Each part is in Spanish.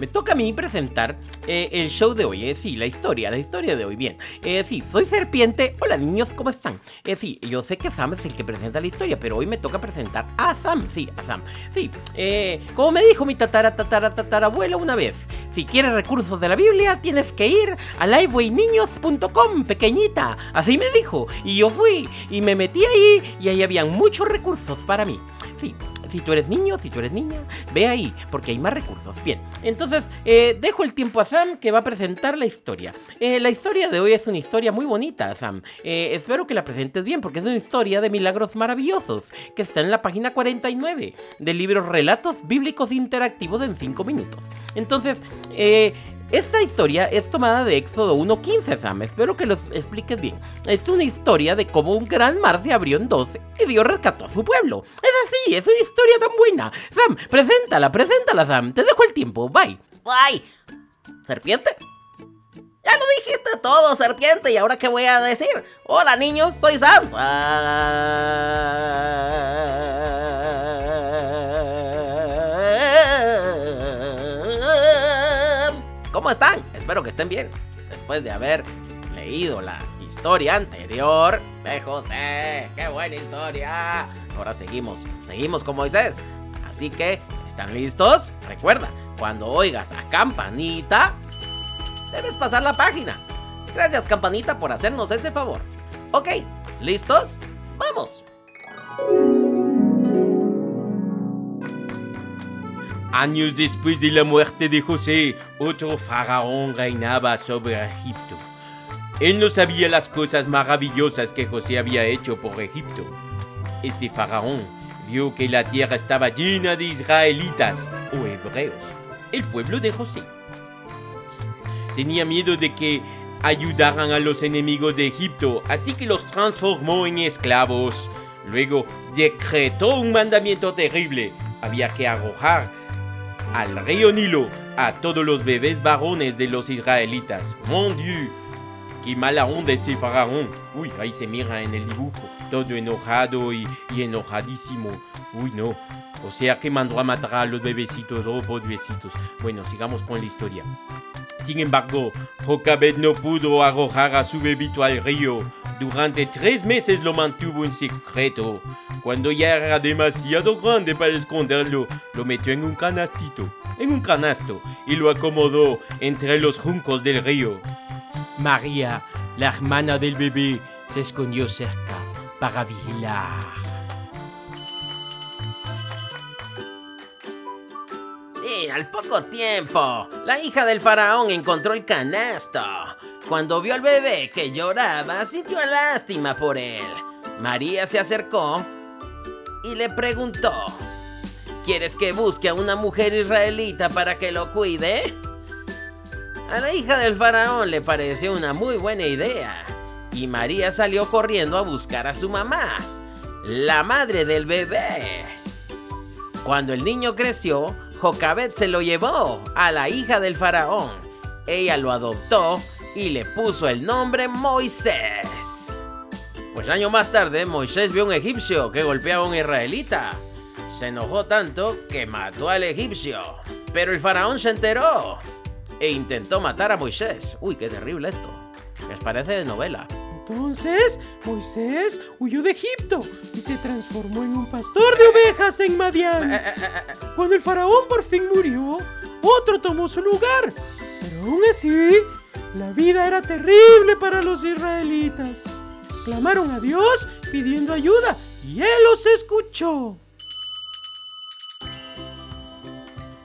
me toca a mí presentar eh, el show de hoy. Eh, sí, la historia, la historia de hoy. Bien, eh, sí, soy Serpiente. Hola niños, ¿cómo están? Sí, yo sé que Sam es el que presenta la historia, pero hoy me toca presentar a Sam. Sí, a Sam. Sí, eh, como me dijo mi tatara, tatara, tatarabuelo una vez, si quieres recursos de la Biblia, tienes que ir a livewayniños.com, pequeñita. Así me dijo. Y yo fui y me metí ahí y ahí habían muchos recursos para mí. Sí, si tú eres niño, si tú eres niña, ve ahí, porque hay más recursos. Bien, entonces eh, dejo el tiempo a Sam que va a presentar la historia. Eh, la historia de hoy es una historia muy bonita, Sam. Eh, espero que la presentes bien, porque es una historia de milagros maravillosos, que está en la página 49 del libro Relatos Bíblicos Interactivos en 5 minutos. Entonces, eh, esta historia es tomada de Éxodo 1.15, Sam. Espero que lo expliques bien. Es una historia de cómo un gran mar se abrió en dos y Dios rescató a su pueblo. Es así, es una historia tan buena. Sam, preséntala, preséntala, Sam. Te dejo el tiempo. Bye. ¡Ay! ¿Serpiente? Ya lo dijiste todo, serpiente, ¿y ahora qué voy a decir? Hola niños, soy Sam. Sam. ¿Cómo están? Espero que estén bien. Después de haber leído la historia anterior de José. ¡Qué buena historia! Ahora seguimos, seguimos con Moisés. Así que, ¿están listos? Recuerda, cuando oigas a Campanita, debes pasar la página. Gracias, Campanita, por hacernos ese favor. Ok, ¿listos? ¡Vamos! Años después de la muerte de José, otro faraón reinaba sobre Egipto. Él no sabía las cosas maravillosas que José había hecho por Egipto. Este faraón vio que la tierra estaba llena de israelitas o hebreos, el pueblo de José. Tenía miedo de que ayudaran a los enemigos de Egipto, así que los transformó en esclavos. Luego decretó un mandamiento terrible. Había que arrojar al río Nilo a todos los bebés varones de los israelitas. Mon Dieu, qué mala onda ese faraón. Uy, ahí se mira en el dibujo, todo enojado y, enojadísimo. Uy, no. O sea que mandó a matar a los bebecitos, oh, pobrecitos. Bueno, sigamos con la historia. Sin embargo, Jocabet no pudo arrojar a su bebito al río. Durante tres meses lo mantuvo en secreto. Cuando ya era demasiado grande para esconderlo, lo metió en un canastito, en un canasto, y lo acomodó entre los juncos del río. María, la hermana del bebé, se escondió cerca para vigilar. Sí, al poco tiempo, la hija del faraón encontró el canasto. Cuando vio al bebé que lloraba, sintió lástima por él. María se acercó y le preguntó, ¿quieres que busque a una mujer israelita para que lo cuide? A la hija del faraón le pareció una muy buena idea y María salió corriendo a buscar a su mamá, la madre del bebé. Cuando el niño creció, Jocabet se lo llevó a la hija del faraón. Ella lo adoptó y le puso el nombre Moisés. Pues años más tarde, Moisés vio a un egipcio que golpeaba a un israelita. Se enojó tanto que mató al egipcio. Pero el faraón se enteró e intentó matar a Moisés. Uy, qué terrible esto. Les parece de novela. Entonces, Moisés huyó de Egipto y se transformó en un pastor de ovejas en Madián. Cuando el faraón por fin murió, otro tomó su lugar. Pero aún así, la vida era terrible para los israelitas. Clamaron a Dios pidiendo ayuda y Él los escuchó.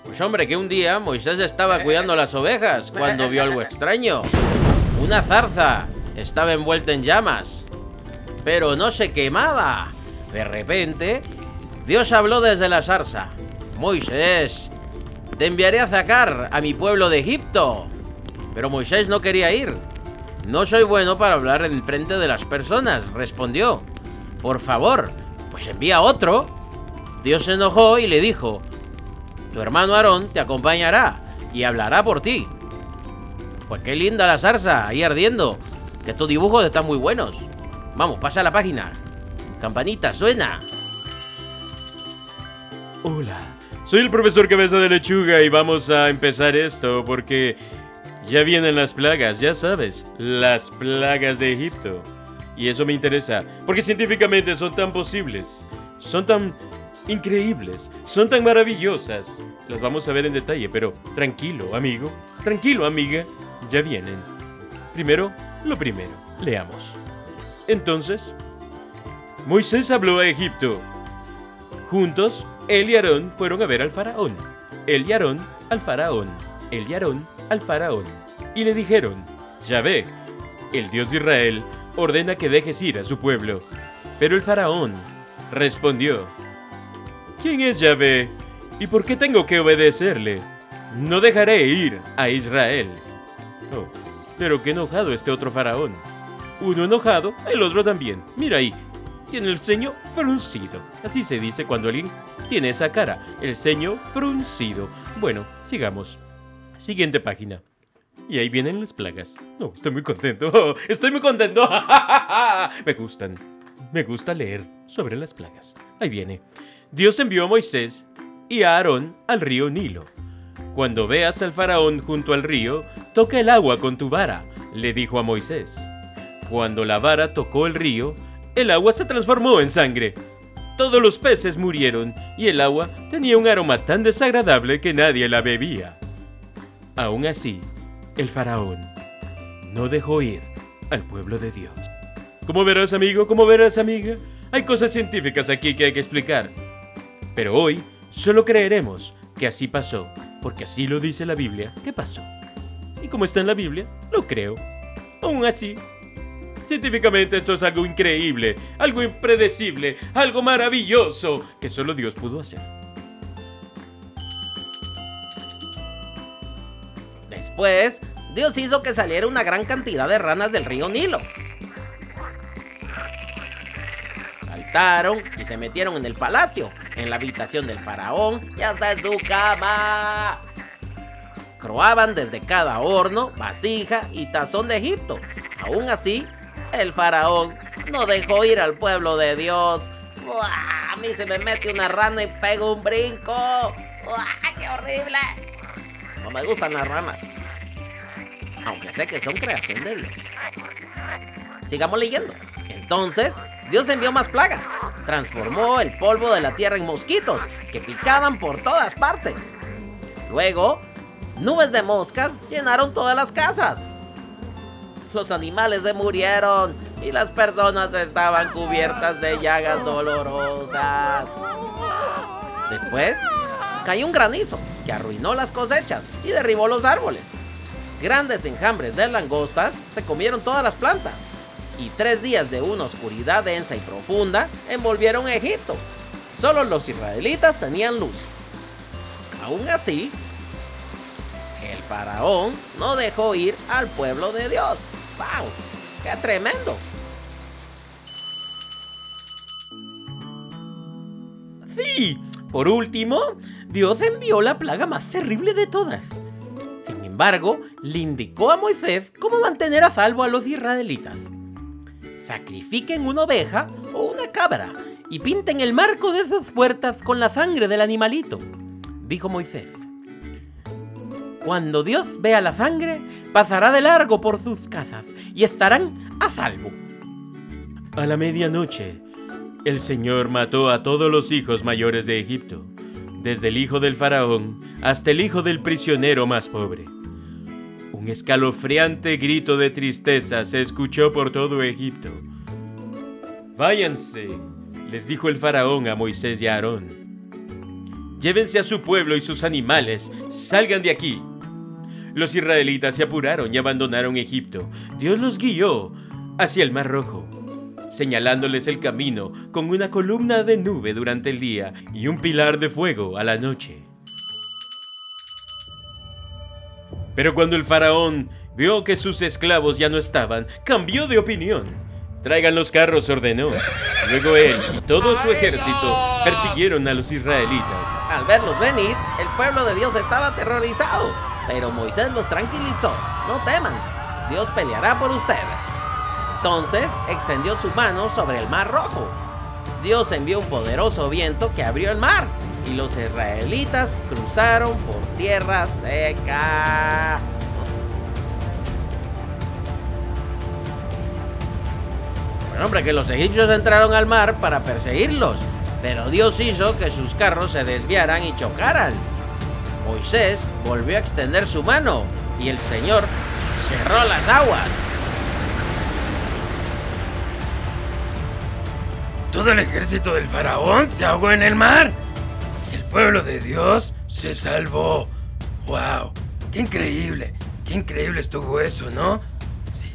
Pues hombre, que un día Moisés estaba cuidando las ovejas cuando vio algo extraño. Una zarza estaba envuelta en llamas, pero no se quemaba. De repente, Dios habló desde la zarza. Moisés, te enviaré a sacar a mi pueblo de Egipto. Pero Moisés no quería ir. No soy bueno para hablar en frente de las personas, respondió. Por favor, pues envía otro. Dios se enojó y le dijo, tu hermano Aarón te acompañará y hablará por ti. Pues qué linda la zarza, ahí ardiendo. Que estos dibujos están muy buenos. Vamos, pasa a la página. Campanita, suena. Hola, Soy el profesor Cabeza de Lechuga y vamos a empezar esto porque ya vienen las plagas, ya sabes, las plagas de Egipto. Y eso me interesa, porque científicamente son tan posibles, son tan increíbles, son tan maravillosas. Las vamos a ver en detalle, pero tranquilo, amigo, tranquilo, amiga, ya vienen. Primero, lo primero, leamos. Entonces, Moisés habló a Egipto. Juntos, él y Aarón fueron a ver al faraón. Él y Aarón al faraón. Él y Aarón al faraón. Y le dijeron, Ya ve, el Dios de Israel ordena que dejes ir a su pueblo. Pero el faraón respondió, ¿Quién es Yahvé? ¿Y por qué tengo que obedecerle? No dejaré ir a Israel. Oh, pero qué enojado este otro faraón. Uno enojado, el otro también. Mira ahí, tiene el ceño fruncido. Así se dice cuando alguien tiene esa cara, el ceño fruncido. Bueno, sigamos. Siguiente página. Y ahí vienen las plagas. No, estoy muy contento. estoy muy contento. Me gustan. Me gusta leer sobre las plagas. Ahí viene. Dios envió a Moisés y a Aarón al río Nilo. Cuando veas al faraón junto al río, toca el agua con tu vara, le dijo a Moisés. Cuando la vara tocó el río, el agua se transformó en sangre. Todos los peces murieron y el agua tenía un aroma tan desagradable que nadie la bebía. Aún así, el faraón no dejó ir al pueblo de Dios. Como verás, amigo, como verás, amiga, hay cosas científicas aquí que hay que explicar. Pero hoy solo creeremos que así pasó, porque así lo dice la Biblia que pasó. Y como está en la Biblia, lo creo. Aún así, científicamente esto es algo increíble, algo impredecible, algo maravilloso que solo Dios pudo hacer. Después, Dios hizo que saliera una gran cantidad de ranas del río Nilo. Saltaron y se metieron en el palacio, en la habitación del faraón y hasta en su cama. Croaban desde cada horno, vasija y tazón de Egipto. Aún así, el faraón no dejó ir al pueblo de Dios. A mí se me mete una rana y pego un brinco. ¡Qué horrible! No me gustan las ranas. Aunque sé que son creación de Dios. Sigamos leyendo. Entonces, Dios envió más plagas. Transformó el polvo de la tierra en mosquitos que picaban por todas partes. Luego, nubes de moscas llenaron todas las casas. Los animales se murieron y las personas estaban cubiertas de llagas dolorosas. Después, cayó un granizo que arruinó las cosechas y derribó los árboles. Grandes enjambres de langostas se comieron todas las plantas. Y tres días de una oscuridad densa y profunda envolvieron a Egipto. Solo los israelitas tenían luz. Aún así, el faraón no dejó ir al pueblo de Dios. ¡Wow! ¡Qué tremendo! Sí, por último, Dios envió la plaga más terrible de todas. Embargo, le indicó a Moisés cómo mantener a salvo a los israelitas. Sacrifiquen una oveja o una cabra y pinten el marco de sus puertas con la sangre del animalito, dijo Moisés. Cuando Dios vea la sangre, pasará de largo por sus casas y estarán a salvo. A la medianoche, el Señor mató a todos los hijos mayores de Egipto, desde el hijo del faraón hasta el hijo del prisionero más pobre. Un escalofriante grito de tristeza se escuchó por todo Egipto. Váyanse, les dijo el faraón a Moisés y a Aarón. Llévense a su pueblo y sus animales, salgan de aquí. Los israelitas se apuraron y abandonaron Egipto. Dios los guió hacia el Mar Rojo, señalándoles el camino con una columna de nube durante el día y un pilar de fuego a la noche. Pero cuando el faraón vio que sus esclavos ya no estaban, cambió de opinión. Traigan los carros, ordenó. Luego él y todo su ejército persiguieron a los israelitas. Al verlos venir, el pueblo de Dios estaba aterrorizado. Pero Moisés los tranquilizó. No teman, Dios peleará por ustedes. Entonces extendió su mano sobre el mar rojo. Dios envió un poderoso viento que abrió el mar y los israelitas cruzaron por tierra seca. Bueno, hombre, que los egipcios entraron al mar para perseguirlos, pero Dios hizo que sus carros se desviaran y chocaran. Moisés volvió a extender su mano y el Señor cerró las aguas. Todo el ejército del faraón se ahogó en el mar. Pueblo de Dios se salvó. ¡Wow! ¡Qué increíble! ¡Qué increíble estuvo eso, ¿no? Sí.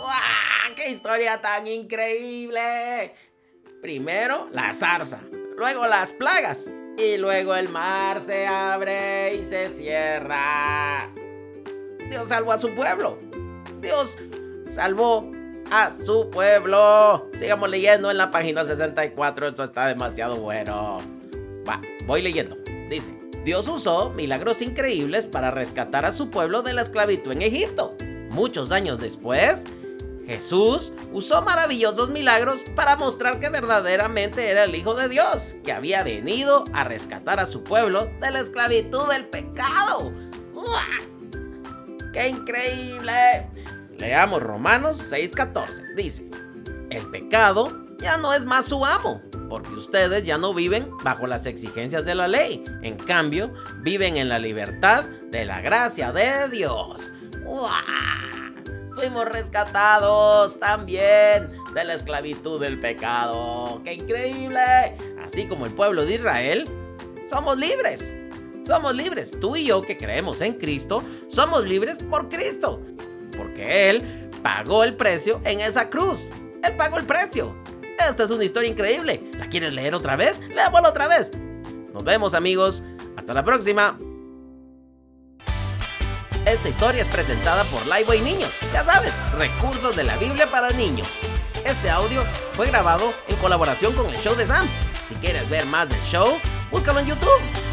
¡Guau! ¡Qué historia tan increíble! Primero la zarza, luego las plagas y luego el mar se abre y se cierra. Dios salvó a su pueblo. Dios salvó a su pueblo. Sigamos leyendo en la página 64. Esto está demasiado bueno. Va, voy leyendo. Dice, Dios usó milagros increíbles para rescatar a su pueblo de la esclavitud en Egipto. Muchos años después, Jesús usó maravillosos milagros para mostrar que verdaderamente era el Hijo de Dios, que había venido a rescatar a su pueblo de la esclavitud del pecado. ¡Qué increíble! Leamos Romanos 6:14. Dice, el pecado ya no es más su amo, porque ustedes ya no viven bajo las exigencias de la ley. En cambio, viven en la libertad de la gracia de Dios. Fuimos rescatados también de la esclavitud del pecado. ¡Qué increíble! Así como el pueblo de Israel, somos libres. Somos libres. Tú y yo que creemos en Cristo, somos libres por Cristo porque Él pagó el precio en esa cruz. Él pagó el precio. Esta es una historia increíble. ¿La quieres leer otra vez? Léamosla otra vez. Nos vemos amigos. Hasta la próxima. Esta historia es presentada por Liveway Niños. Ya sabes, recursos de la Biblia para niños. Este audio fue grabado en colaboración con el show de Sam. Si quieres ver más del show, búscalo en YouTube.